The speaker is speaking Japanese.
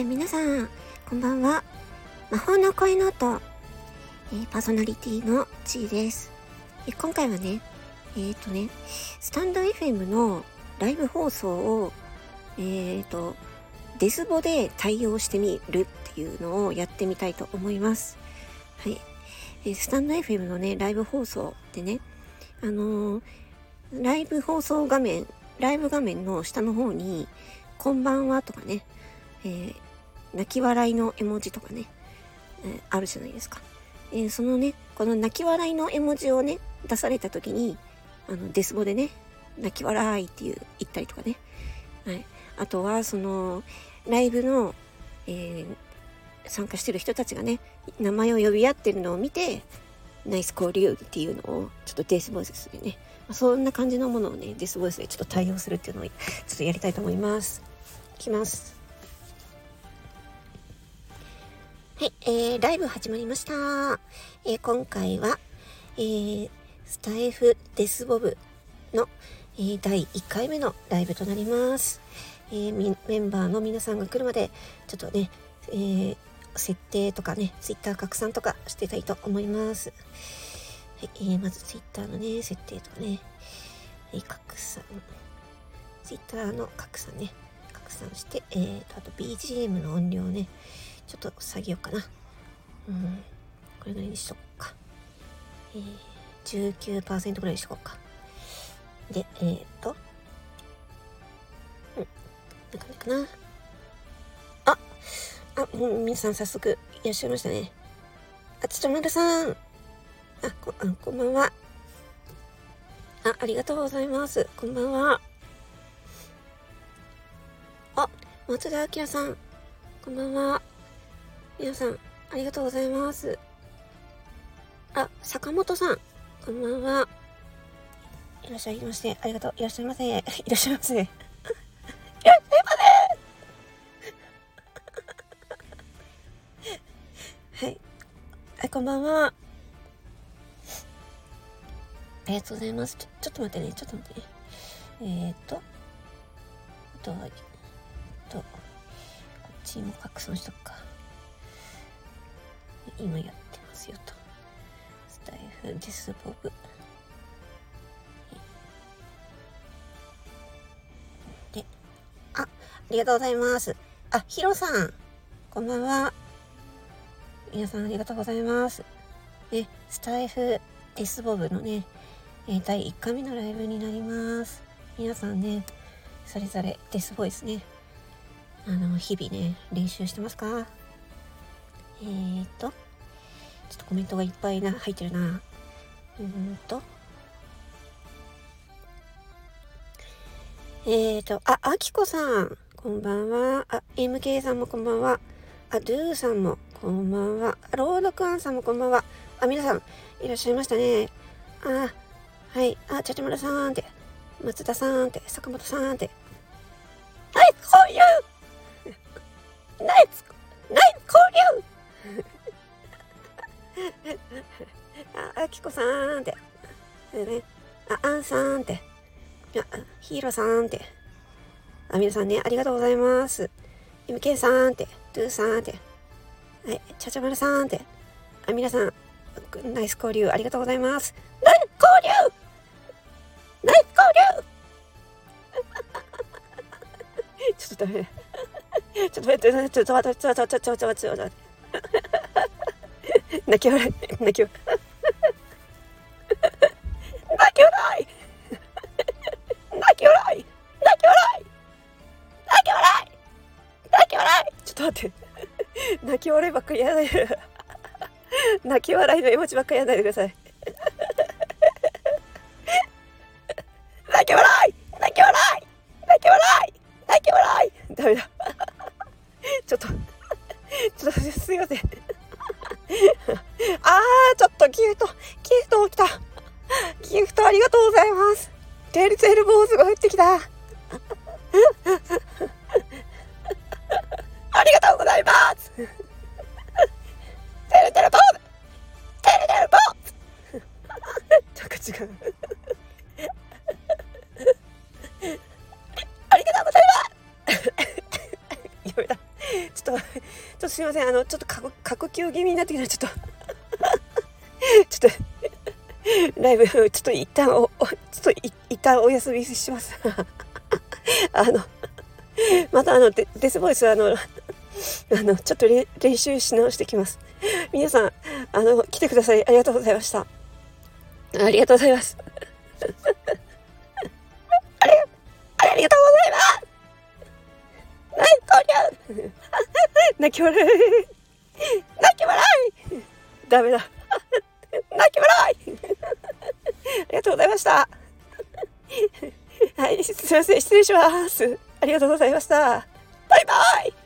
ー、皆さん、こんばんは。魔法の声の音、えー、パーソナリティのちーです。え今回はね、えっ、ー、とね、スタンド FM のライブ放送を、えっ、ー、と、デスボで対応してみるっていうのをやってみたいと思います。はい。えスタンド FM のね、ライブ放送でね、あのライブ放送画面、ライブ画面の下の方に、こんばんはとかね、えー、泣き笑いの絵文字とかね、えー、あるじゃないですか。えー、そのね、この泣き笑いの絵文字をね、出された時に、あの、デスボでね、泣き笑いっていう、言ったりとかね。はい。あとは、その、ライブの、え参加してる人たちがね、名前を呼び合ってるのを見て、ナイス交流っていうのを、ちょっとデスボイスでね、そんな感じのものをね、デスボイスでちょっと対応するっていうのを、ちょっとやりたいと思います。いきます。はい、えー、ライブ始まりました。えー、今回は、えー、スタイフデスボブの、えー、第1回目のライブとなります。えー、メンバーの皆さんが来るまで、ちょっとね、えー、設定とかね、ツイッター拡散とかしてたいと思います。はい、えー、まずツイッターのね、設定とかね、えー、拡散、ツイッターの拡散ね、拡散して、えーと、あと BGM の音量ね、ちょっと下げようかな。うん、これぐらいにしとこうか。えー、19%ぐらいにしとこうか。で、えーと、うん、な感じかな。あ、あ、う、皆さん早速いらっしゃいましたね。あ、ちょまるさん。あ、こ、あこんばんは。あ、ありがとうございます。こんばんはあ。松田明さん、こんばんは。皆さん、ありがとうございます。あ、坂本さん、こんばんは。いらっしゃいませ。ありがとう。いらっしゃいませ。いらっしゃいませ。いらっしゃいませ。はい。はい、こんばんは。ありがとうございます。ちょ、ちょっと待ってね。ちょっと待ってね。えー、っと。あとは、とこっちも拡散しとくか今やってますよと。スタイフディスボブ。であありがとうございます。あヒロさん。こんばんは。皆さんありがとうございます。ねスタイフディスボブのね、え、第1回目のライブになります。皆さんねそれぞれデスボイスねあの、日々ね、練習してますか？えーと、ちょっとコメントがいっぱいな、入ってるな。うんと。えーと、あ、あきこさん、こんばんは。あ、MK さんもこんばんは。あ、ドゥーさんもこんばんは。あ、ロードクアンさんもこんばんは。あ、皆さん、いらっしゃいましたね。あ、はい。あ、ちゃちゃまるさんって、松田さんって、坂本さんって。はい、こういうナイスナイス交流あ、あきこさんって。ね、あ、あんさんって。あ、ヒーローさんって。あ、皆さんね、ありがとうございます。MK さんって。トゥーさんって。はい、ちゃちゃまるさんって。あ、皆さん、ナイス交流ありがとうございます。ナイス交流ナイス交流ちょっとダメ。ちょっと待って、ちょっと待って、ちょっと待って、ちょっと待って、ちょっと待って。泣き笑い、泣き笑い。泣き笑い泣き笑い泣き笑い泣き笑い泣き笑いちょっと待って。泣き笑いばっかりやらないで。泣き笑いの絵文字ばっかりやらないでください。泣き笑い泣き笑い泣き笑い泣き笑いダメだ。ギフト、ギフト起きた。ギフトありがとうございます。テルテル坊主が降ってきた。ありがとうございます。テルテル坊主テルテル坊主なんか違う。ありがとうございますやめた。ちょっとすいません。あの、ちょっと過呼吸気味になってきたちょっと ライブ、ちょっと一旦お、ちょっと一旦お休みしますあの、またあのデ、デスボイス、あの、あの、ちょっと練習し直してきます。皆さん、あの、来てください。ありがとうございました。ありがとうございます。あれ、ありがとうございますはい、こりゃ泣き笑い泣き笑いダメだりがとうございました はい、すいません、失礼します。ありがとうございました。バイバイ